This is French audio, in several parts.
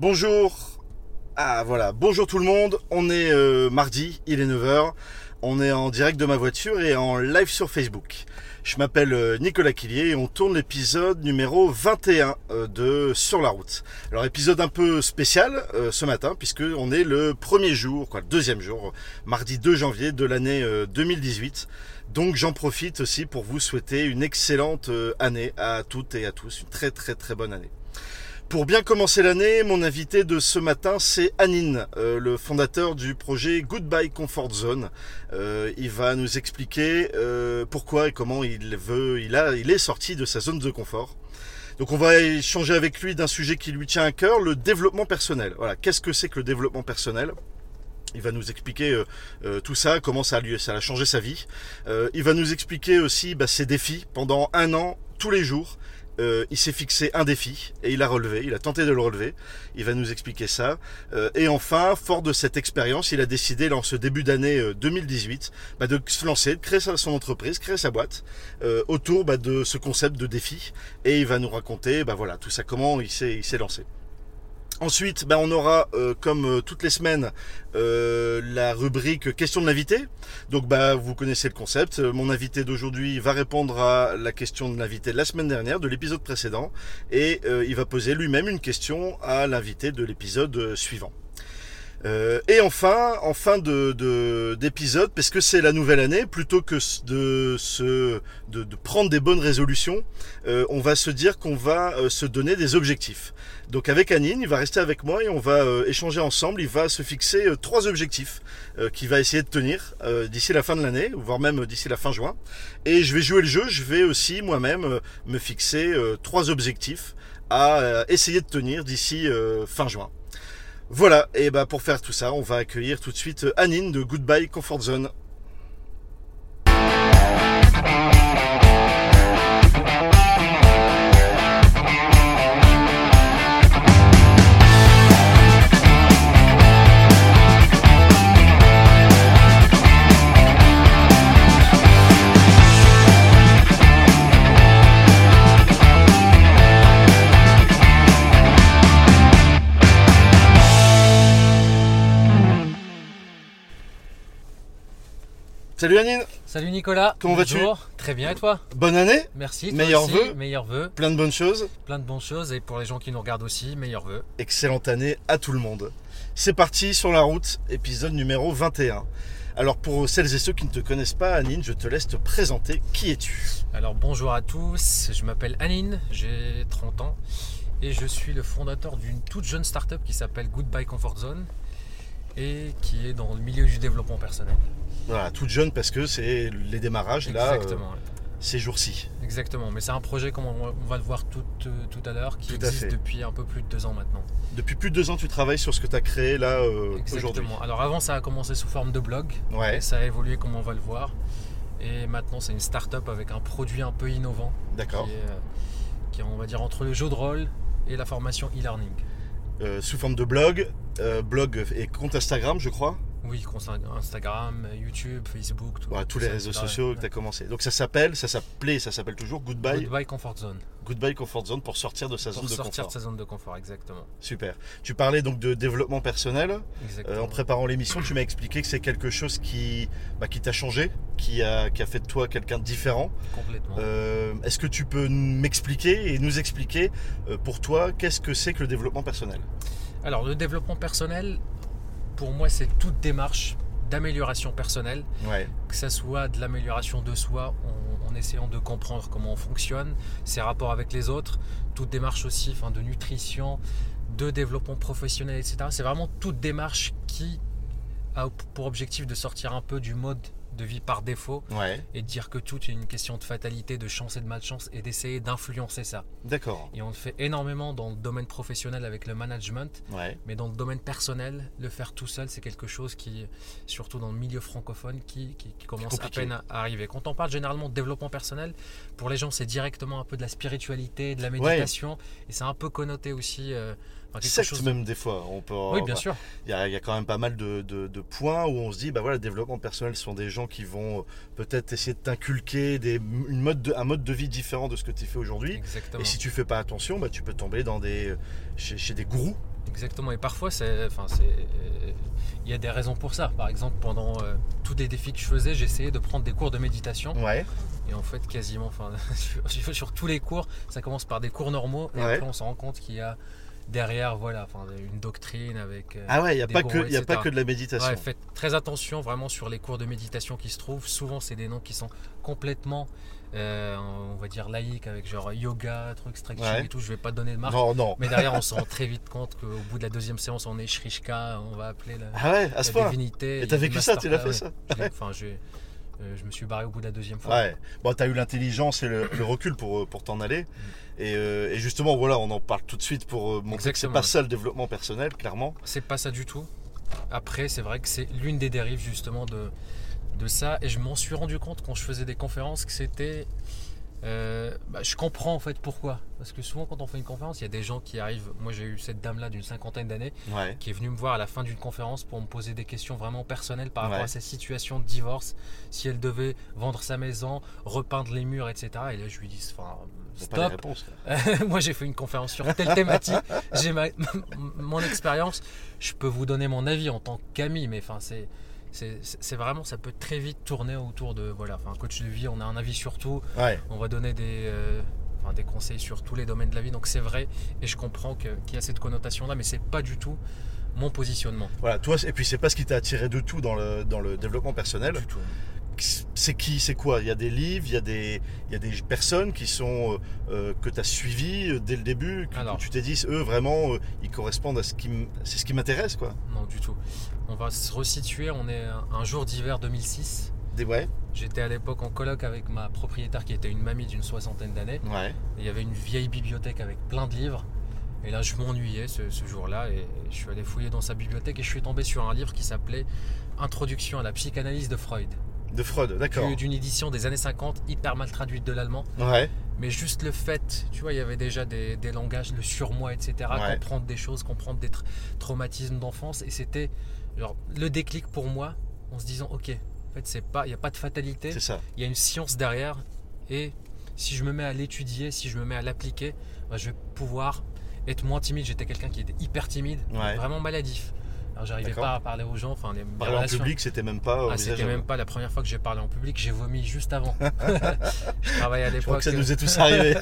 Bonjour. Ah voilà, bonjour tout le monde. On est euh, mardi, il est 9h. On est en direct de ma voiture et en live sur Facebook. Je m'appelle euh, Nicolas Quillier et on tourne l'épisode numéro 21 euh, de Sur la route. Alors épisode un peu spécial ce matin puisque on est le premier jour, quoi, le deuxième jour, mardi 2 janvier de l'année 2018. Donc j'en profite aussi pour vous souhaiter une excellente année à toutes et à tous, une très très très bonne année. Pour bien commencer l'année, mon invité de ce matin, c'est Anine, euh, le fondateur du projet Goodbye Comfort Zone. Euh, il va nous expliquer euh, pourquoi et comment il veut, il a, il est sorti de sa zone de confort. Donc on va échanger avec lui d'un sujet qui lui tient à cœur, le développement personnel. Voilà, qu'est-ce que c'est que le développement personnel? Il va nous expliquer tout ça, comment ça a, ça a changé sa vie. il va nous expliquer aussi bah, ses défis pendant un an, tous les jours. Euh, il s'est fixé un défi et il a relevé, il a tenté de le relever. Il va nous expliquer ça. Euh, et enfin, fort de cette expérience, il a décidé, dans ce début d'année 2018, euh, bah, de se lancer, de créer son entreprise, créer sa boîte autour bah, de ce concept de défi. Et il va nous raconter, bah voilà, tout ça, comment il s'est lancé. Ensuite, ben, on aura, euh, comme euh, toutes les semaines, euh, la rubrique question de l'invité. Donc, bah, vous connaissez le concept. Mon invité d'aujourd'hui va répondre à la question de l'invité de la semaine dernière, de l'épisode précédent, et il va poser lui-même une question à l'invité de l'épisode suivant. Euh, et enfin, en fin de d'épisode, parce que c'est la nouvelle année, plutôt que de prendre des bonnes résolutions, euh, on va se dire qu'on va euh, se donner des objectifs. Donc avec Anine, il va rester avec moi et on va échanger ensemble. Il va se fixer trois objectifs qu'il va essayer de tenir d'ici la fin de l'année, voire même d'ici la fin juin. Et je vais jouer le jeu. Je vais aussi moi-même me fixer trois objectifs à essayer de tenir d'ici fin juin. Voilà, et bah pour faire tout ça, on va accueillir tout de suite Anine de Goodbye Comfort Zone. Salut Anine. Salut Nicolas. Comment vas-tu? Très bien et toi? Bonne année. Merci, meilleurs vœux. Meilleurs vœux. Plein de bonnes choses. Plein de bonnes choses et pour les gens qui nous regardent aussi, meilleurs vœux. Excellente année à tout le monde. C'est parti sur la route, épisode numéro 21 alors pour celles et ceux qui ne te connaissent pas, Anine, je te laisse te présenter. Qui es-tu? Alors bonjour à tous, je m'appelle Anine, j'ai 30 ans et je suis le fondateur d'une toute jeune start-up qui s'appelle Goodbye Comfort Zone et qui est dans le milieu du développement personnel. Voilà, toute jeune parce que c'est les démarrages là. Euh, ces jours-ci. Exactement, mais c'est un projet comme on va le voir tout, euh, tout à l'heure qui existe depuis un peu plus de deux ans maintenant. Depuis plus de deux ans, tu travailles sur ce que tu as créé là euh, aujourd'hui. Exactement. Alors avant, ça a commencé sous forme de blog. Ouais. Et ça a évolué comme on va le voir. Et maintenant, c'est une start-up avec un produit un peu innovant. D'accord. Qui, qui est, on va dire, entre le jeu de rôle et la formation e-learning. Sous forme de blog, blog et compte Instagram, je crois. Oui, Instagram, YouTube, Facebook, tout, tous les réseaux sociaux que tu as commencé. Donc ça s'appelle, ça s'appelait, ça s'appelle toujours Goodbye. Goodbye Comfort Zone. Goodbye Comfort Zone pour sortir de sa zone de confort. sortir de sa zone de confort, exactement. Super. Tu parlais donc de développement personnel. Exactement. en préparant l'émission, tu m'as expliqué que c'est quelque chose qui, bah, qui t'a changé, qui a, qui a fait de toi quelqu'un de différent. Complètement. Euh, est-ce que tu peux m'expliquer et nous expliquer euh, pour toi qu'est-ce que c'est que le développement personnel? Alors le développement personnel, pour moi, c'est toute démarche d'amélioration personnelle, que ce soit de l'amélioration de soi en, essayant de comprendre comment on fonctionne, ses rapports avec les autres, toute démarche aussi enfin, de nutrition, de développement professionnel, etc. C'est vraiment toute démarche qui a pour objectif de sortir un peu du mode de vie par défaut et dire que tout est une question de fatalité, de chance et de malchance et d'essayer d'influencer ça. D'accord. Et on le fait énormément dans le domaine professionnel avec le management, mais dans le domaine personnel, le faire tout seul, c'est quelque chose qui, surtout dans le milieu francophone, qui, qui, commence à peine à arriver. Quand on parle généralement de développement personnel, pour les gens, c'est directement un peu de la spiritualité, de la méditation, et c'est un peu connoté aussi. Euh, secte même des fois. On peut, oui, bien sûr. Il y, a quand même pas mal de, de, points où on se dit, bah voilà, le développement personnel sont des gens qui vont euh, peut-être essayer de t'inculquer des, une mode de, un mode de vie différent de ce que tu fais aujourd'hui. Et si tu fais pas attention, bah, tu peux tomber dans des, chez, des gourous Exactement. Et parfois, c'est, enfin, c'est, il y a des raisons pour ça. Par exemple, pendant euh, tous les défis que je faisais, j'essayais de prendre des cours de méditation. Ouais. Et en fait, quasiment, enfin, sur, sur tous les cours, ça commence par des cours normaux. Et après, on se rend compte qu'il y a derrière, voilà, enfin, une doctrine avec. Euh, ah ouais, il n'y a, pas que, a pas que de la méditation. faites très attention vraiment sur les cours de méditation qui se trouvent. Souvent, c'est des noms qui sont complètement, euh, on va dire, laïques, avec genre yoga, truc stretching et tout. Je vais pas donner de marque. Non, non. Mais derrière, on se rend très vite compte qu'au bout de la deuxième séance, on est Shrishka, on va appeler la, ah ouais, à ce point. divinité. Et t'as vécu ça, tu l'as fait ça Enfin, j'ai. Euh, je me suis barré au bout de la deuxième fois. Ouais. Bon, tu as eu l'intelligence et le, recul pour, pour t'en aller. Mm. Euh, et, justement, voilà, on en parle tout de suite pour euh, montrer que c'est pas ça le développement personnel, clairement. C'est pas ça du tout. Après, c'est vrai que c'est l'une des dérives justement de, de ça. Et je m'en suis rendu compte quand je faisais des conférences que c'était euh, bah, je comprends en fait pourquoi. Parce que souvent, quand on fait une conférence, il y a des gens qui arrivent. Moi, j'ai eu cette dame-là d'une cinquantaine d'années qui est venue me voir à la fin d'une conférence pour me poser des questions vraiment personnelles par rapport à sa situation de divorce, si elle devait vendre sa maison, repeindre les murs, etc. Et là, je lui dis enfin, stop. Moi, j'ai fait une conférence sur telle thématique. j'ai mon expérience. Je peux vous donner mon avis en tant qu'ami, mais enfin, c'est c'est vraiment, ça peut très vite tourner autour de, voilà, enfin, coach de vie, on a un avis sur tout, on va donner des, euh, des conseils sur tous les domaines de la vie, donc c'est vrai, et je comprends qu'il y a cette connotation-là, mais c'est pas du tout mon positionnement. Voilà, toi, et puis c'est pas ce qui t'a attiré de tout dans le, dans le développement personnel. Du tout c'est qui, c'est quoi? Il y a des livres, il y a des, il y a des personnes qui sont euh, euh, que tu as suivies euh, dès le début, que, tu t'es dit, eux vraiment, ils correspondent à ce qui, c'est ce qui m'intéresse, quoi. Non, du tout. On va se resituer. On est un jour d'hiver 2006. Des ouais. J'étais à l'époque en colloque avec ma propriétaire qui était une mamie d'une soixantaine d'années. Ouais. il y avait une vieille bibliothèque avec plein de livres. Et là, je m'ennuyais ce, ce jour-là et je suis allé fouiller dans sa bibliothèque et je suis tombé sur un livre qui s'appelait Introduction à la psychanalyse de Freud. De Freud, d'accord. D'une édition des années 50, hyper mal traduite de l'allemand. Ouais. Mais juste le fait, tu vois, il y avait déjà des, langages, le surmoi, etc. Comprendre des choses, comprendre des traumatismes d'enfance. Et c'était le déclic pour moi en se disant, ok, en fait, c'est pas, il n'y a pas de fatalité. C'est ça. Il y a une science derrière. Et si je me mets à l'étudier, si je me mets à l'appliquer, bah, je vais pouvoir être moins timide. J'étais quelqu'un qui était hyper timide, vraiment maladif. Alors j'arrivais pas à parler aux gens. Enfin, les, parler en public, c'était même pas. Ah, c'était même pas la première fois que j'ai parlé en public. J'ai vomi juste avant. je travaillais à l'époque. Ça nous est tous arrivé.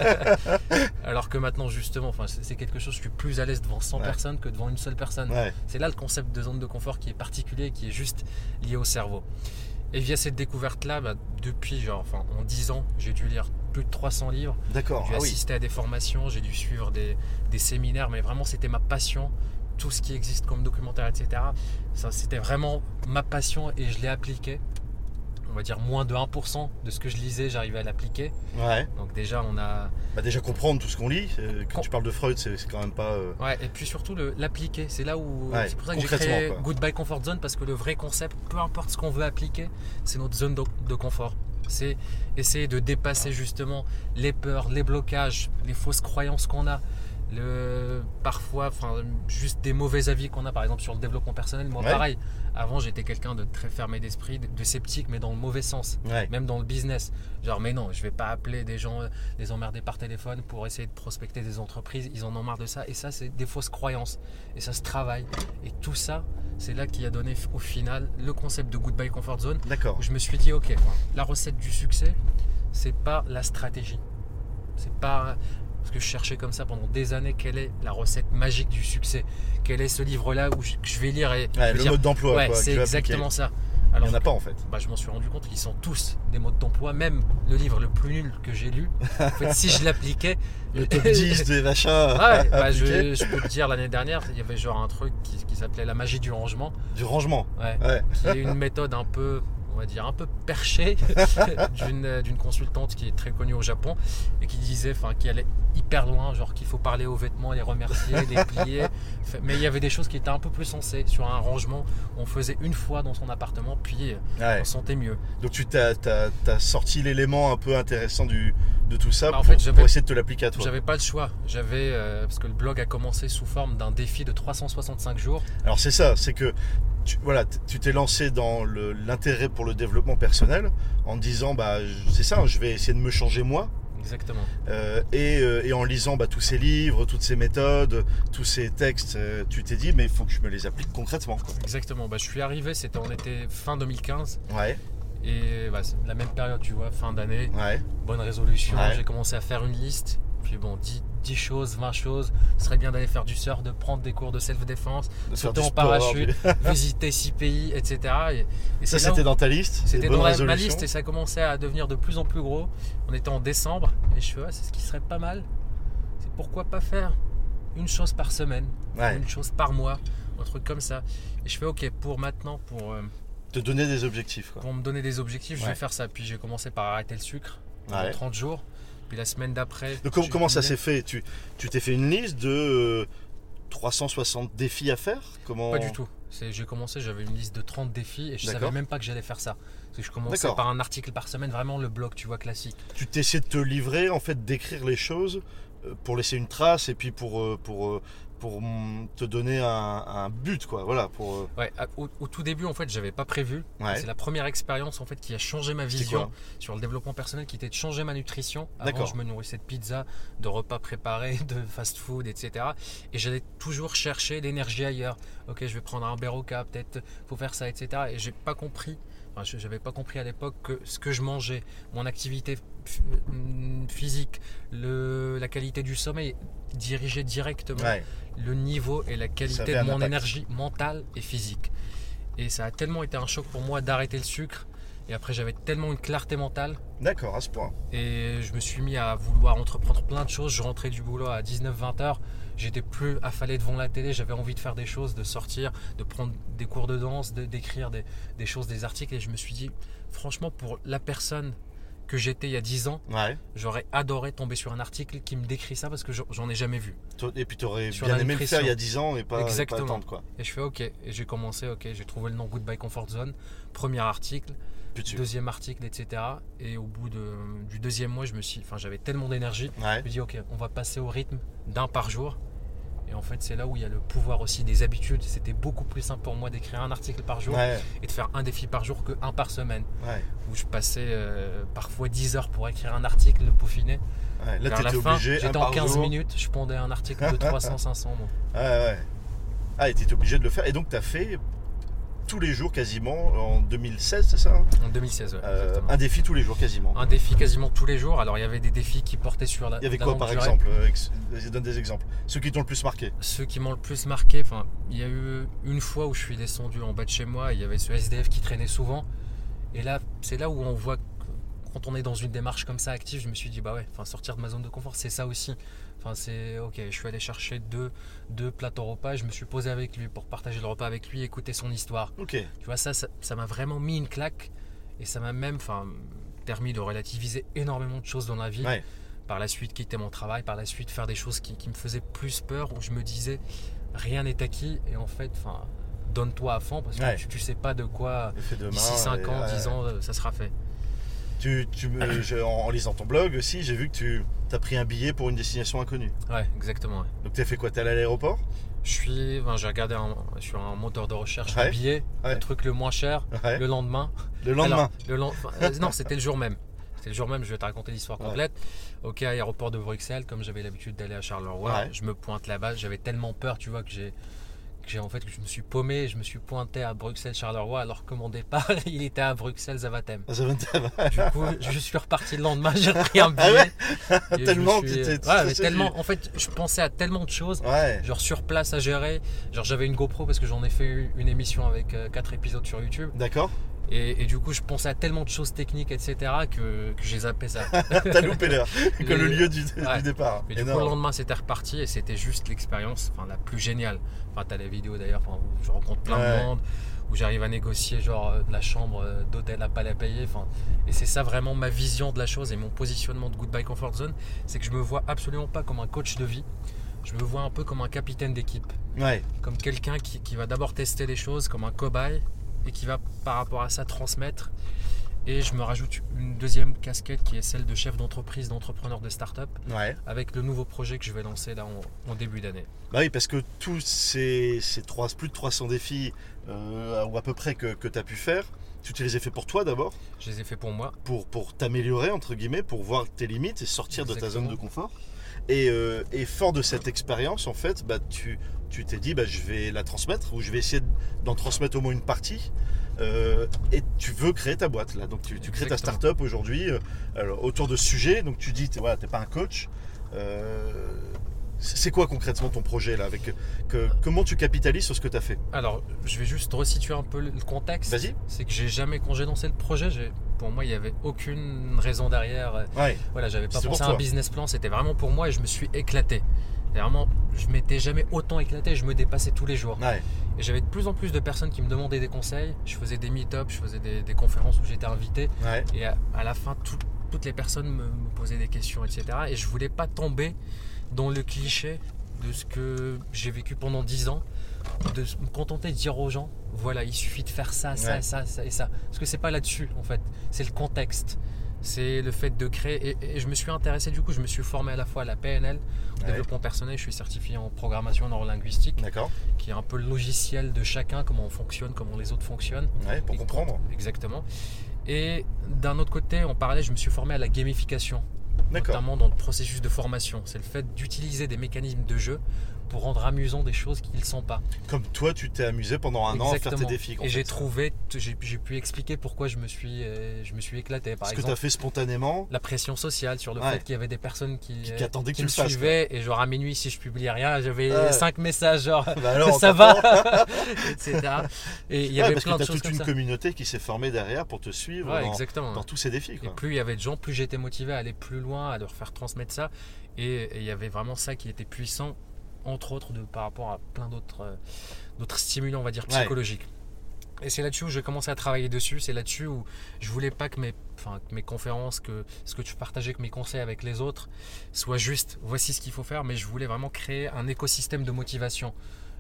Alors que maintenant, justement, enfin, c'est quelque chose. Je suis plus à l'aise devant 100 personnes que devant une seule personne. C'est là le concept de zone de confort qui est particulier, qui est juste lié au cerveau. Et via cette découverte-là, bah, depuis genre, enfin, en 10 ans, j'ai dû lire plus de 300 livres. D'accord. J'ai ah assisté à des formations, j'ai dû suivre des, des séminaires, mais vraiment c'était ma passion tout ce qui existe comme documentaire, etc. Ça, c'était vraiment ma passion et je l'ai appliqué. On va dire moins de 1% de ce que je lisais, j'arrivais à l'appliquer. Ouais. Donc déjà, on a... Bah déjà comprendre tout ce qu'on lit. Euh, quand tu parles de Freud, c'est quand même pas... Euh, ouais, et puis surtout l'appliquer. C'est là où... c'est pour ça que j'ai créé Goodbye Comfort Zone, parce que le vrai concept, peu importe ce qu'on veut appliquer, c'est notre zone de, de confort. C'est essayer de dépasser justement les peurs, les blocages, les fausses croyances qu'on a le, parfois, enfin, juste des mauvais avis qu'on a, par exemple, sur le développement personnel. Moi, pareil, avant, j'étais quelqu'un de très fermé d'esprit, de, sceptique, mais dans le mauvais sens, même dans le business. Genre, mais non, je vais pas appeler des gens, les emmerder par téléphone pour essayer de prospecter des entreprises. Ils en ont marre de ça. Et ça, c'est des fausses croyances. Et ça se travaille. Et tout ça, c'est là qui a donné au final le concept de Goodbye Comfort Zone. D'accord. je me suis dit, ok, la recette du succès, c'est pas la stratégie. C'est pas parce que je cherchais comme ça pendant des années quelle est la recette magique du succès. Quel est ce livre-là où je, vais lire et. le mode d'emploi. Ouais, c'est exactement ça. Alors, Il n'y en a pas en fait. Bah, je m'en suis rendu compte qu'ils sont tous des modes d'emploi, même le livre le plus nul que j'ai lu. En fait, si je l'appliquais. Le top 10 des machins. Ouais, bah, je, peux te dire, l'année dernière, il y avait genre un truc qui, qui s'appelait la magie du rangement. Du rangement Ouais. ouais. Qui est une méthode un peu on va dire, un peu perché d'une consultante qui est très connue au Japon et qui disait enfin, allait hyper loin, genre qu'il faut parler aux vêtements, les remercier, les plier. Mais il y avait des choses qui étaient un peu plus sensées. Sur un rangement, on faisait une fois dans son appartement, puis on sentait mieux. Donc tu t'as as, sorti l'élément un peu intéressant du, de tout ça bah, pour, essayer de te l'appliquer à toi. J'avais pas le choix. J'avais euh, parce que le blog a commencé sous forme d'un défi de 365 jours. Alors c'est ça, c'est que tu, voilà, tu t'es lancé dans l'intérêt pour le développement personnel en disant bah c'est ça, je vais essayer de me changer moi. Exactement. et, en lisant bah, tous ces livres, toutes ces méthodes, tous ces textes, tu t'es dit, mais il faut que je me les applique concrètement. Exactement. Bah, je suis arrivé, c'était, on était fin 2015. Ouais. Et bah, la même période, tu vois, fin d'année. Ouais. Bonne résolution. J'ai commencé à faire une liste. Puis bon, 10, 10 choses, 20 choses. Ce serait bien d'aller faire du surf, de prendre des cours de self-défense, de sauter en parachute, visiter 6 pays, etc. Et, ça, c'était dans ta liste C'était dans ma liste et ça commençait à devenir de plus en plus gros. On était en décembre et je fais, c'est ce qui serait pas mal. C'est pourquoi pas faire une chose par semaine, une chose par mois, un truc comme ça. Et je fais, ok, pour maintenant, pour. Euh, te donner des objectifs. Pour me donner des objectifs, je vais faire ça. Puis j'ai commencé par arrêter le sucre. en 30 jours. Puis la semaine d'après. comment ça s'est fait? Tu t'es fait une liste de 360 euh, défis à faire? Comment... Pas du tout. J'ai commencé, j'avais une liste de 30 défis et je savais même pas que j'allais faire ça. Parce que je commençais par un article par semaine, vraiment le blog, tu vois, classique. Tu t'essayais de te livrer, en fait, d'écrire les choses pour laisser une trace et puis pour, euh, pour pour te donner un, but quoi. Voilà pour euh, ouais au, tout début en fait j'avais pas prévu. C'est la première expérience en fait qui a changé ma vision sur le développement personnel qui était de changer ma nutrition. Avant je me nourrissais de pizza de repas préparés de fast food etc et j'allais toujours chercher l'énergie ailleurs. Ok je vais prendre un Beroka peut-être faut faire ça etc et j'ai pas compris je n'avais pas compris à l'époque que ce que je mangeais, mon activité physique, le, la qualité du sommeil dirigeait directement le niveau et la qualité de mon énergie mentale et physique. Et ça a tellement été un choc pour moi d'arrêter le sucre. Et après, j'avais tellement une clarté mentale. D'accord, à ce point. Et je me suis mis à vouloir entreprendre plein de choses. Je rentrais du boulot à 19-20 heures. J'étais plus affalé devant la télé. J'avais envie de faire des choses, de sortir, de prendre des cours de danse, d'écrire des, des, choses, des articles. Et je me suis dit, franchement, pour la personne que j'étais il y a 10 ans, j'aurais adoré tomber sur un article qui me décrit ça parce que j'en ai jamais vu. Et puis tu aurais bien aimé le faire il y a 10 ans et pas, Exactement. pas attendre quoi. Et je fais ok, et j'ai commencé, ok, j'ai trouvé le nom Goodbye Comfort Zone, premier article, deuxième article, etc. Et au bout de, du deuxième mois, je me suis, enfin j'avais tellement d'énergie, je me dis ok, on va passer au rythme d'un par jour. Et en fait, c'est là où il y a le pouvoir aussi des habitudes. C'était beaucoup plus simple pour moi d'écrire un article par jour et de faire un défi par jour que un par semaine. Où je passais euh, parfois 10 heures pour écrire un article, le peaufiner. Là, Vers la fin, j'étais en 15 minutes, je pondais un article de 300-500 mots. Ouais, ouais. Ah, et tu étais obligé de le faire. Et donc, tu as fait tous les jours quasiment en 2016, c'est ça hein En 2016, ouais, euh, Un défi tous les jours quasiment. Un défi quasiment tous les jours. Alors il y avait des défis qui portaient sur la. Il y avait quoi par exemple euh, Donne des exemples. Ceux qui t'ont le plus marqué. Ceux qui m'ont le plus marqué, enfin, il y a eu une fois où je suis descendu en bas de chez moi, il y avait ce SDF qui traînait souvent. Et là, c'est là où on voit quand on est dans une démarche comme ça active, je me suis dit bah ouais, enfin sortir de ma zone de confort, c'est ça aussi. Enfin, c'est ok, je suis allé chercher deux, deux plateaux repas, je me suis posé avec lui pour partager le repas avec lui, écouter son histoire. Ok. Tu vois, ça, ça m'a vraiment mis une claque et ça m'a même enfin, permis de relativiser énormément de choses dans la vie. Par la suite, quitter mon travail, par la suite, faire des choses qui, me faisaient plus peur, où je me disais rien n'est acquis et en fait, enfin, donne-toi à fond parce que tu, tu, sais pas de quoi d'ici 5 ans, 10 ans, ça sera fait. Tu, tu en, lisant ton blog aussi, j'ai vu que tu as pris un billet pour une destination inconnue. Ouais, exactement. Donc tu as fait quoi? Tu es allé à l'aéroport? Je suis, j'ai regardé sur un moteur de recherche un billet, le truc le moins cher, le lendemain. Le lendemain le euh, Non, c'était le jour même. C'était le jour même, je vais te raconter l'histoire complète. Ok, aéroport de Bruxelles, comme j'avais l'habitude d'aller à Charleroi, je me pointe là-bas, j'avais tellement peur, tu vois, que j'ai j'ai en fait je me suis paumé, je me suis pointé à Bruxelles Charleroi alors que mon départ il était à Bruxelles. Zaventem. du coup, je suis reparti le lendemain, j'ai pris un ah billet. tellement ouais, tellement en fait, je pensais à tellement de choses, genre sur place à gérer, genre j'avais une GoPro parce que j'en ai fait une émission avec 4 euh, épisodes sur YouTube. D'accord. Et, du coup, je pensais à tellement de choses techniques, etc., que, que j'ai zappé ça. T'as loupé l'heure, que le lieu du, départ. Mais du coup, le lendemain, c'était reparti et c'était juste l'expérience enfin, la plus géniale. Enfin, t'as les vidéos d'ailleurs où je rencontre plein de monde, où j'arrive à négocier genre euh, de la chambre euh, d'hôtel à pas la payer. Enfin, et c'est ça vraiment ma vision de la chose et mon positionnement de Goodbye Comfort Zone, c'est que je me vois absolument pas comme un coach de vie. Je me vois un peu comme un capitaine d'équipe. Ouais. Comme quelqu'un qui, qui va d'abord tester les choses, comme un cobaye et qui va par rapport à ça transmettre. Et je me rajoute une deuxième casquette qui est celle de chef d'entreprise, d'entrepreneur de start-up, avec le nouveau projet que je vais lancer là en, début d'année. Bah oui, parce que tous ces, ces trois, plus de 300 défis, euh, ou à peu près que, que tu as pu faire, Tu les as fait pour toi d'abord? Je les ai fait pour moi. Pour, pour t'améliorer, entre guillemets, pour voir tes limites et sortir de ta zone de confort. Et, euh, et, fort de cette expérience, en fait, bah, tu t'es dit, bah, je vais la transmettre, ou je vais essayer d'en transmettre au moins une partie. Euh, et tu veux créer ta boîte là. Donc tu, crées ta start-up aujourd'hui euh, autour de ce sujet. Donc tu dis, tu voilà, pas un coach. C'est quoi concrètement ton projet là avec Comment tu capitalises sur ce que tu as fait? Alors, je vais juste resituer un peu le contexte. Vas-y. C'est que j'ai jamais congélancé le projet. Pour moi, il n'y avait aucune raison derrière. Ouais. Voilà, j'avais pas pensé à un business plan. C'était vraiment pour moi et je me suis éclaté. Vraiment, je m'étais jamais autant éclaté. Je me dépassais tous les jours. Et j'avais de plus en plus de personnes qui me demandaient des conseils. Je faisais des meet-ups, je faisais des, conférences où j'étais invité. Et à, la fin, toutes les personnes me, me, posaient des questions, etc. Et je voulais pas tomber dans le cliché de ce que j'ai vécu pendant 10 ans, de me contenter de dire aux gens, voilà, il suffit de faire ça, ça, ça, ça et ça. Parce que c'est pas là-dessus, en fait. C'est le contexte. C'est le fait de créer. Et, je me suis intéressé, du coup, je me suis formé à la fois à la PNL, au développement personnel, je suis certifié en programmation neurolinguistique, qui est un peu le logiciel de chacun, comment on fonctionne, comment les autres fonctionnent. pour comprendre. Exactement. Et d'un autre côté, en parallèle, je me suis formé à la gamification notamment dans le processus de formation. C'est le fait d'utiliser des mécanismes de jeu pour rendre amusant des choses qui ne sont pas. Comme toi, tu t'es amusé pendant un an à faire tes défis. Et j'ai trouvé, j'ai pu expliquer pourquoi je me suis, euh, je me suis éclaté. Par Ce que tu as fait spontanément. La pression sociale sur le fait qu'il y avait des personnes qui, qui, attendaient qui me suivaient. Et genre à minuit, si je publiais rien, j'avais 5 cinq messages genre bah ça va, etc. Et il y avait parce plein que de choses toute une communauté qui s'est formée derrière pour te suivre dans, exactement. dans, tous ces défis. Et plus il y avait de gens, plus j'étais motivé à aller plus loin, à leur faire transmettre ça. Et il y avait vraiment ça qui était puissant entre autres de, par rapport à plein d'autres euh, d'autres stimulants, on va dire, psychologiques. Et c'est là-dessus où j'ai commencé à travailler dessus. C'est là-dessus où je voulais pas que mes, enfin, mes conférences, que ce que tu partageais, que mes conseils avec les autres, soient juste voici ce qu'il faut faire, mais je voulais vraiment créer un écosystème de motivation.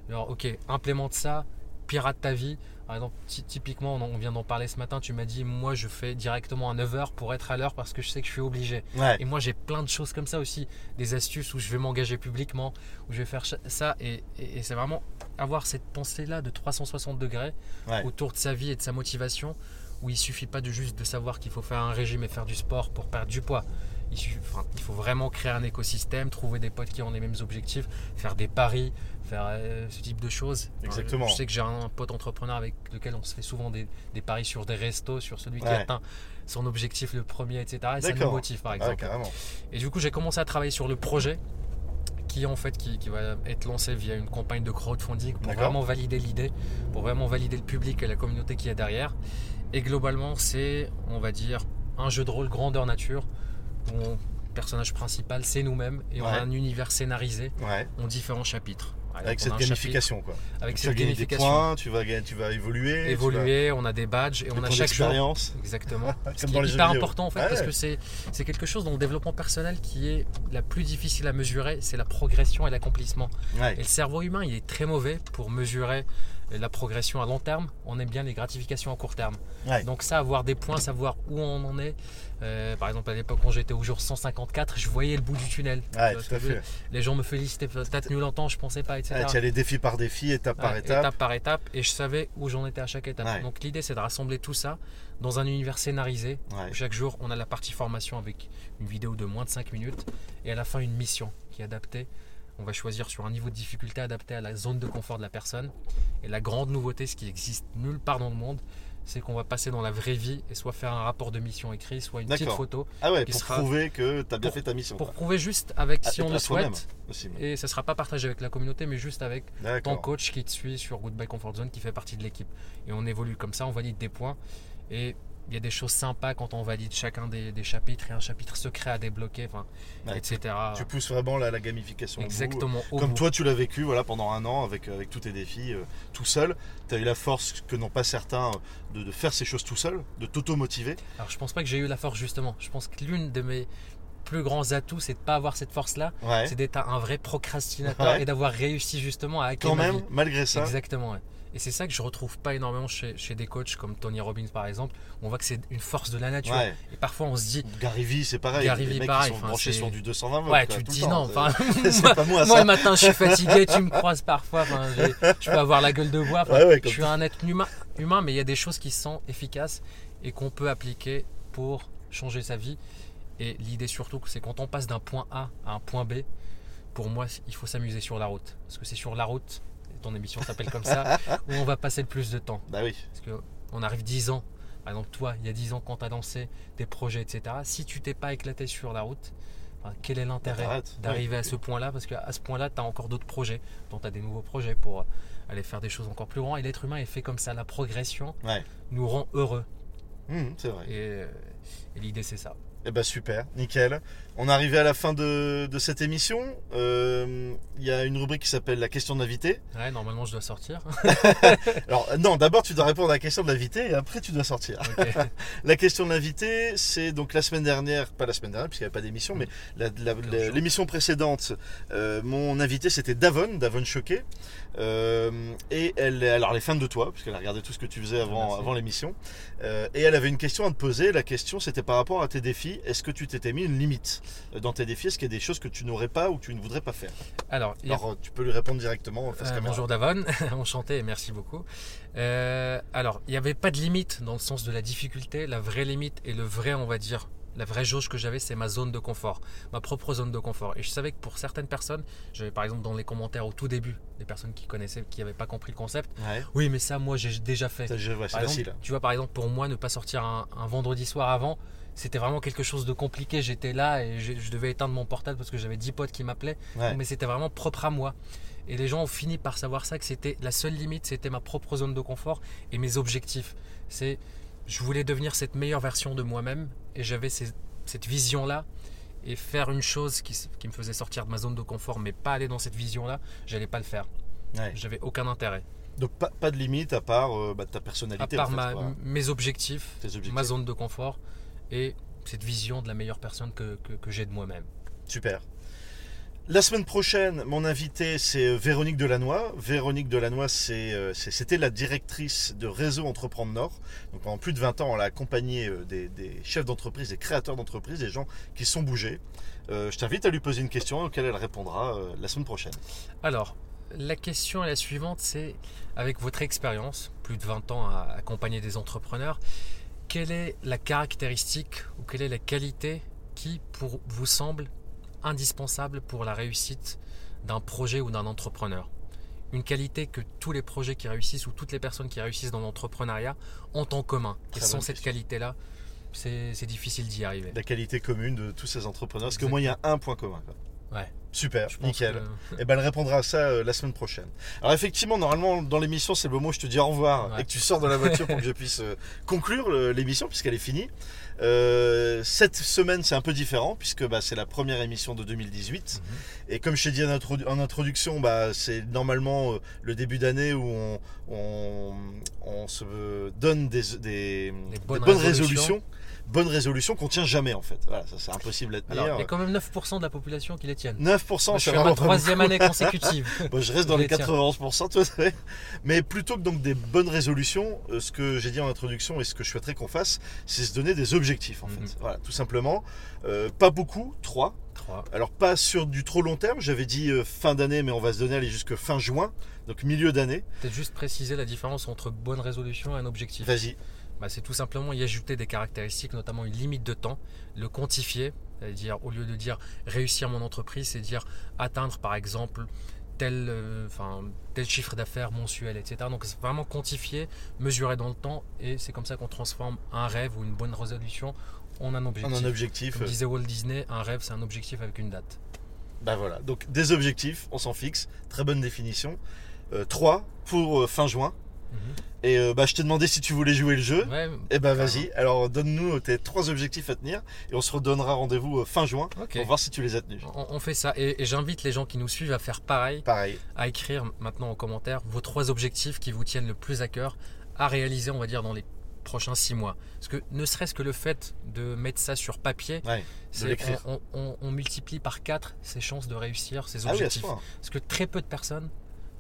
Alors, ok, implémente ça, pirate ta vie. Par exemple, typiquement, on vient d'en parler ce matin, tu m'as dit, moi je fais directement à 9h pour être à l'heure parce que je sais que je suis obligé. Et moi j'ai plein de choses comme ça aussi, des astuces où je vais m'engager publiquement, où je vais faire ça. Et, c'est vraiment avoir cette pensée-là de 360 degrés autour de sa vie et de sa motivation, où il suffit pas de juste de savoir qu'il faut faire un régime et faire du sport pour perdre du poids. Il, il, faut vraiment créer un écosystème, trouver des potes qui ont les mêmes objectifs, faire des paris, faire euh, ce type de choses. Exactement. je sais que j'ai un pote entrepreneur avec lequel on se fait souvent des, paris sur des restos, sur celui qui atteint son objectif le premier, etc. Et ça nous motive par exemple. et du coup, j'ai commencé à travailler sur le projet qui en fait qui, va être lancé via une campagne de crowdfunding pour vraiment valider l'idée, pour vraiment valider le public et la communauté qui est derrière. Et globalement, c'est, on va dire, un jeu de rôle grandeur nature où le personnage principal, c'est nous-mêmes et on a un univers scénarisé en différents chapitres. Avec cette gamification, quoi. Avec cette gamification. Des points, tu vas, tu vas évoluer. Évoluer, on a des badges et on a chaque expérience. Exactement. Ce qui est hyper important en fait, parce que c'est quelque chose dans le développement personnel qui est la plus difficile à mesurer, c'est la progression et l'accomplissement. Et le cerveau humain, il est très mauvais pour mesurer la progression à long terme, on aime bien les gratifications à court terme. Donc ça, avoir des points, savoir où on en est. Euh, par exemple, à l'époque quand j'étais au jour 154, je voyais le bout du tunnel. Les gens me félicitaient, t'as tenu longtemps, je pensais pas, etc. tu allais défi par défi, étape par étape. Étape par étape, et je savais où j'en étais à chaque étape. Donc l'idée, c'est de rassembler tout ça dans un univers scénarisé. chaque jour, on a la partie formation avec une vidéo de moins de 5 minutes, et à la fin, une mission qui est adaptée on va choisir sur un niveau de difficulté adapté à la zone de confort de la personne. Et la grande nouveauté, ce qui existe nulle part dans le monde, c'est qu'on va passer dans la vraie vie et soit faire un rapport de mission écrit, soit une petite photo. Ah ouais, pour prouver que tu as bien fait ta mission. Pour prouver juste avec si on le souhaite. et ça ne sera pas partagé avec la communauté, mais juste avec ton coach qui te suit sur Goodbye Comfort Zone qui fait partie de l'équipe. Et on évolue comme ça, on valide des points. Et il y a des choses sympas quand on valide chacun des, chapitres et un chapitre secret à débloquer, etc. Tu pousses vraiment la, la gamification. Exactement. Comme toi, tu l'as vécu voilà, pendant un an avec, avec tous tes défis euh, tout seul. Tu as eu la force que n'ont pas certains de, de, faire ces choses tout seul, de t'auto-motiver. Alors, je pense pas que j'ai eu la force justement. Je pense que l'une de mes plus grands atouts, c'est de pas avoir cette force-là, c'est d'être un vrai procrastinateur et d'avoir réussi justement à Quand même, malgré ça. Exactement. Et c'est ça que je retrouve pas énormément chez, des coachs comme Tony Robbins par exemple. On voit que c'est une force de la nature. Et parfois on se dit. Gary Vee, c'est pareil. Gary Vee, pareil. Ils sont branchés sur du 220 Ouais, tu te dis non. Enfin, moi, moi le matin, je suis fatigué, tu me croises parfois. je peux avoir la gueule de bois. je suis un être humain, humain, mais il y a des choses qui sont efficaces et qu'on peut appliquer pour changer sa vie. Et l'idée surtout, c'est quand on passe d'un point A à un point B, pour moi, il faut s'amuser sur la route. Parce que c'est sur la route ton émission s'appelle comme ça, où on va passer le plus de temps. Bah oui. Parce qu'on arrive 10 ans. Par exemple, toi, il y a 10 ans, quand tu as lancé tes projets, etc., si tu t'es pas éclaté sur la route, quel est l'intérêt d'arriver à ce point-là? Parce qu'à ce point-là, tu as encore d'autres projets, dont tu as des nouveaux projets pour aller faire des choses encore plus grandes. Et l'être humain est fait comme ça. La progression nous rend heureux. Mmh, c'est vrai. et l'idée, c'est ça. Eh ben super, nickel. On est arrivé à la fin de, cette émission. Il euh, y a une rubrique qui s'appelle la question de l'invité. Ouais, normalement je dois sortir. Alors non, d'abord tu dois répondre à la question de l'invité et après tu dois sortir. la question de l'invité, c'est donc la semaine dernière, pas la semaine dernière puisqu'il n'y avait pas d'émission, mais l'émission précédente, euh, mon invité c'était Davon, Davon Choquet. Euh, et elle, alors elle est fan de toi, puisqu'elle a regardé tout ce que tu faisais avant, avant l'émission. et elle avait une question à te poser. La question c'était par rapport à tes défis est-ce que tu t'étais mis une limite euh, dans tes défis? Est-ce qu'il y a des choses que tu n'aurais pas ou que tu ne voudrais pas faire? Alors, euh, tu peux lui répondre directement face euh, Bonjour Davon, enchanté et merci beaucoup. alors, il n'y avait pas de limite dans le sens de la difficulté. La vraie limite et le vrai, on va dire, la vraie jauge que j'avais, c'est ma zone de confort, ma propre zone de confort. Et je savais que pour certaines personnes, j'avais par exemple dans les commentaires au tout début, des personnes qui connaissaient, qui n'avaient pas compris le concept. Oui, mais ça, moi, j'ai déjà fait. Tu vois, par exemple, pour moi, ne pas sortir un vendredi soir avant, c'était vraiment quelque chose de compliqué. J'étais là et je, devais éteindre mon portable parce que j'avais 10 potes qui m'appelaient. Mais c'était vraiment propre à moi. Et les gens ont fini par savoir ça, que c'était la seule limite, c'était ma propre zone de confort et mes objectifs. C'est, je voulais devenir cette meilleure version de moi-même et j'avais cette vision-là. Et faire une chose qui, me faisait sortir de ma zone de confort, mais pas aller dans cette vision-là, j'allais pas le faire. J'avais aucun intérêt. Donc pas, de limite à part euh, bah, ta personnalité. À part mes objectifs, objectifs, ma zone de confort et cette vision de la meilleure personne que, j'ai de moi-même. Super. La semaine prochaine, mon invité, c'est euh, Véronique Delannoy. Véronique Delannoy, euh, c'était la directrice de Réseau Entreprendre Nord. Donc pendant plus de 20 ans, elle a accompagné euh, des, chefs d'entreprise, des créateurs d'entreprise, des gens qui sont bougés. je t'invite à lui poser une question auquel elle répondra la semaine prochaine. Alors, la question est la suivante, c'est avec votre expérience, plus de 20 ans à accompagner des entrepreneurs, quelle est la caractéristique ou quelle est la qualité qui pour vous semble indispensable pour la réussite d'un projet ou d'un entrepreneur Une qualité que tous les projets qui réussissent ou toutes les personnes qui réussissent dans l'entrepreneuriat ont en commun. et sans cette qualité-là, c'est difficile d'y arriver. La qualité commune de tous ces entrepreneurs, parce qu'au moins il y a un point commun. Ouais. Super, nickel. Et eh ben elle répondra à ça euh, la semaine prochaine. Alors effectivement, normalement dans l'émission c'est le moment où je te dis au revoir et que tu sors de la voiture pour que je puisse euh, conclure l'émission puisqu'elle est finie. Euh, cette semaine c'est un peu différent puisque bah, c'est la première émission de 2018 mhm. et comme je t'ai dit en, introduction, bah, c'est normalement le début d'année où on, on, se donne des, bonnes, résolutions bonne résolution qu'on tient jamais en fait. Voilà, ça c'est impossible à tenir. Alors, il y a quand même 9% de la population qui les tiennent. 9%, je suis à ma troisième année consécutive. je reste dans les, 91%, toi, mais plutôt que donc des bonnes résolutions, euh, ce que j'ai dit en introduction et ce que je souhaiterais qu'on fasse, c'est se donner des objectifs en fait. Mhm. Voilà, tout simplement. Euh, pas beaucoup, 3. Alors pas sur du trop long terme, j'avais dit euh, fin d'année, mais on va se donner aller jusque fin juin, donc milieu d'année. Peut-être juste préciser la différence entre bonne résolution et un objectif. Vas-y. Bah, c'est tout simplement y ajouter des caractéristiques, notamment une limite de temps, le quantifier, c'est-à-dire au lieu de dire réussir mon entreprise, c'est dire atteindre par exemple tel, euh, tel chiffre d'affaires mensuel, etc. Donc c'est vraiment quantifier, mesurer dans le temps, et c'est comme ça qu'on transforme un rêve ou une bonne résolution en un objectif. En un objectif. Comme disait Walt Disney, un rêve c'est un objectif avec une date. Bah voilà, donc des objectifs, on s'en fixe, très bonne définition. Euh, trois pour euh, fin juin. Et euh, bah, je t'ai demandé si tu voulais jouer le jeu. et eh bah vas-y. Alors donne-nous tes trois objectifs à tenir et on se redonnera rendez-vous euh, fin juin pour voir si tu les as tenus. On, fait ça et, j'invite les gens qui nous suivent à faire pareil. Pareil. À écrire maintenant en commentaire vos trois objectifs qui vous tiennent le plus à cœur à réaliser, on va dire, dans les prochains six mois. Parce que ne serait-ce que le fait de mettre ça sur papier, on, multiplie par quatre ses chances de réussir ses ah objectifs. Parce que très peu de personnes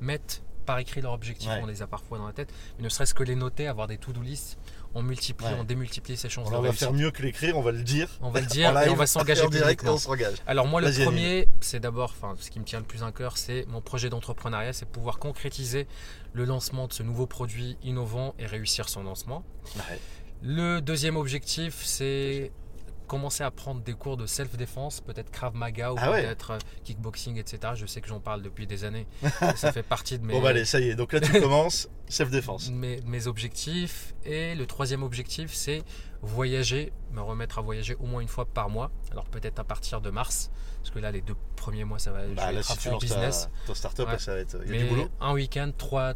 mettent par écrit leurs objectifs, on les a parfois dans la tête, mais ne serait-ce que les noter, avoir des to-do list, on multiplie, on démultiplie ces chances on va faire mieux que l'écrire, on va le dire. On va le dire et on va s'engager direct. On s'engage. Alors moi, le premier, c'est d'abord, enfin, ce qui me tient le plus à cœur, c'est mon projet d'entrepreneuriat, c'est pouvoir concrétiser le lancement de ce nouveau produit innovant et réussir son lancement. Le deuxième objectif, c'est commencer à prendre des cours de self-défense, peut-être Krav Maga ou ah peut-être euh, kickboxing, etc. Je sais que j'en parle depuis des années. ça fait partie de mes. Bon, bah allez, ça y est. Donc là, tu commences self-défense. Mes, mes, objectifs. Et le troisième objectif, c'est voyager, me remettre à voyager au moins une fois par mois. Alors peut-être à partir de mars, parce que là, les deux premiers mois, ça va. Bah, là, si tu lances business. ton startup, ça va être. Il y a du boulot. Un week-end, trois,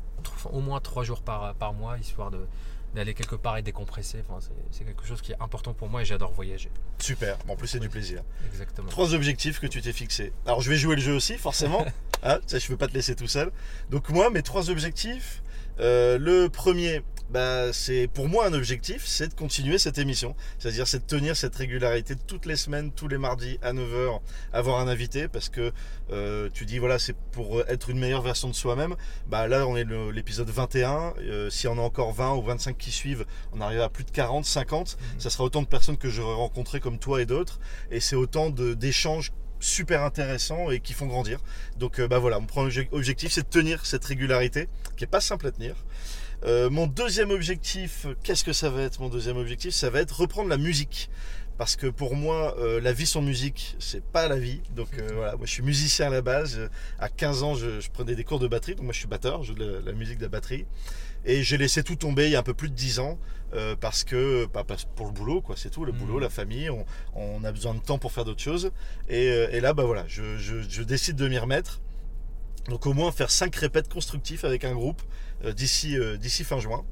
au moins trois jours par, par mois, histoire de d'aller quelque part et décompresser. Enfin, c'est quelque chose qui est important pour moi et j'adore voyager. Super, en plus c'est du plaisir. Exactement. Trois objectifs que tu t'es fixés. Alors je vais jouer le jeu aussi, forcément. hein, je ne veux pas te laisser tout seul. Donc moi, mes trois objectifs, euh, le premier, bah, c'est pour moi un objectif, c'est de continuer cette émission. C'est-à-dire, c'est de tenir cette régularité toutes les semaines, tous les mardis à 9h, avoir un invité parce que euh, tu dis, voilà, c'est pour être une meilleure version de soi-même. Bah, là, on est l'épisode 21. Euh, si on a encore 20 ou 25 qui suivent, on arrive à plus de 40, 50. Mhm. Ça sera autant de personnes que j'aurai rencontrées comme toi et d'autres. Et c'est autant d'échanges super intéressants et qui font grandir. Donc bah voilà, mon premier objectif c'est de tenir cette régularité qui est pas simple à tenir. Euh, mon deuxième objectif, qu'est-ce que ça va être mon deuxième objectif? Ça va être reprendre la musique. Parce que pour moi, euh, la vie sans musique, c'est pas la vie. Donc voilà, moi je suis musicien à la base. À 15 ans, je, prenais des cours de batterie. Donc moi je suis batteur, je joue de la, musique de la batterie. Et j'ai laissé tout tomber il y a un peu plus de 10 ans. parce que bah, pour le boulot quoi c'est tout le boulot mmh. la famille on, a besoin de temps pour faire d'autres choses et, là bah voilà je décide de m'y remettre donc au moins faire 5 répètes constructifs avec un groupe euh, d'ici euh, d'ici fin juin.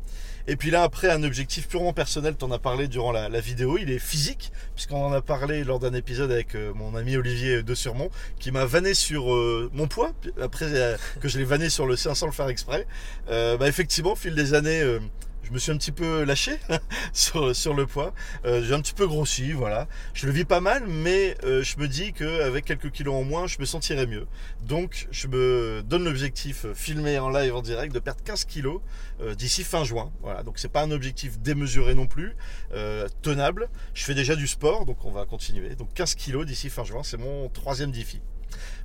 Et puis là, après, un objectif purement personnel, tu en as parlé durant la, vidéo, il est physique, puisqu'on en a parlé lors d'un épisode avec euh, mon ami Olivier de Surmont, qui m'a vanné sur mon poids, après que je l'ai vanné sur le sien sans le faire exprès. bah, effectivement, au fil des années, je me suis un petit peu lâché sur, le poids. Euh, j'ai un petit peu grossi, voilà. Je le vis pas mal, mais euh, je me dis qu'avec quelques kilos en moins, je me sentirais mieux. Donc, je me donne l'objectif euh, filmé en live en direct de perdre 15 kilos d'ici fin juin. Voilà. Donc, c'est pas un objectif démesuré non plus, tenable. Je fais déjà du sport, donc on va continuer. Donc, 15 kilos d'ici fin juin, c'est mon troisième défi.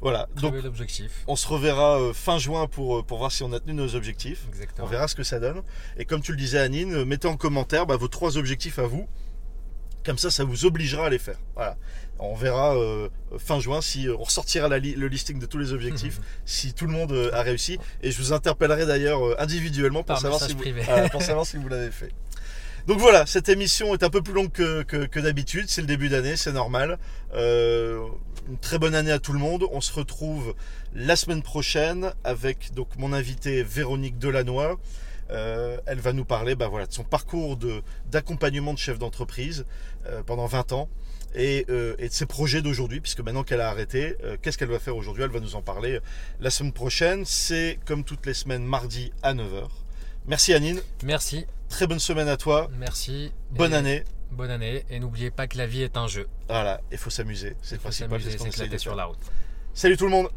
Voilà. donc, on se reverra euh, fin juin pour, euh, pour voir si on a tenu nos objectifs. On verra ce que ça donne. Et comme tu le disais, Anine, euh, mettez en commentaire bah, vos trois objectifs à vous. Comme ça, ça vous obligera à les faire. Voilà. On verra fin juin si on ressortira le listing de tous les objectifs, si tout le monde a réussi. Et je vous interpellerai d'ailleurs individuellement pour, savoir si, vous, pour savoir si vous l'avez fait. Donc voilà, cette émission est un peu plus longue que, d'habitude. C'est le début d'année, c'est normal. Euh, une très bonne année à tout le monde. On se retrouve la semaine prochaine avec donc mon invité Véronique Delannoy. Euh, elle va nous parler bah, voilà, de son parcours d'accompagnement de, chef d'entreprise euh, pendant 20 ans et, de ses projets d'aujourd'hui, puisque maintenant qu'elle a arrêté, qu'est-ce qu'elle va faire aujourd'hui? Elle va nous en parler la semaine prochaine. C'est comme toutes les semaines, mardi à 9h. Merci Anine. Merci. Très bonne semaine à toi. Merci. Bonne année. Bonne année. Et n'oubliez pas que la vie est un jeu. Voilà, il faut s'amuser. C'est le principal. s'éclater sur la route. Salut tout le monde.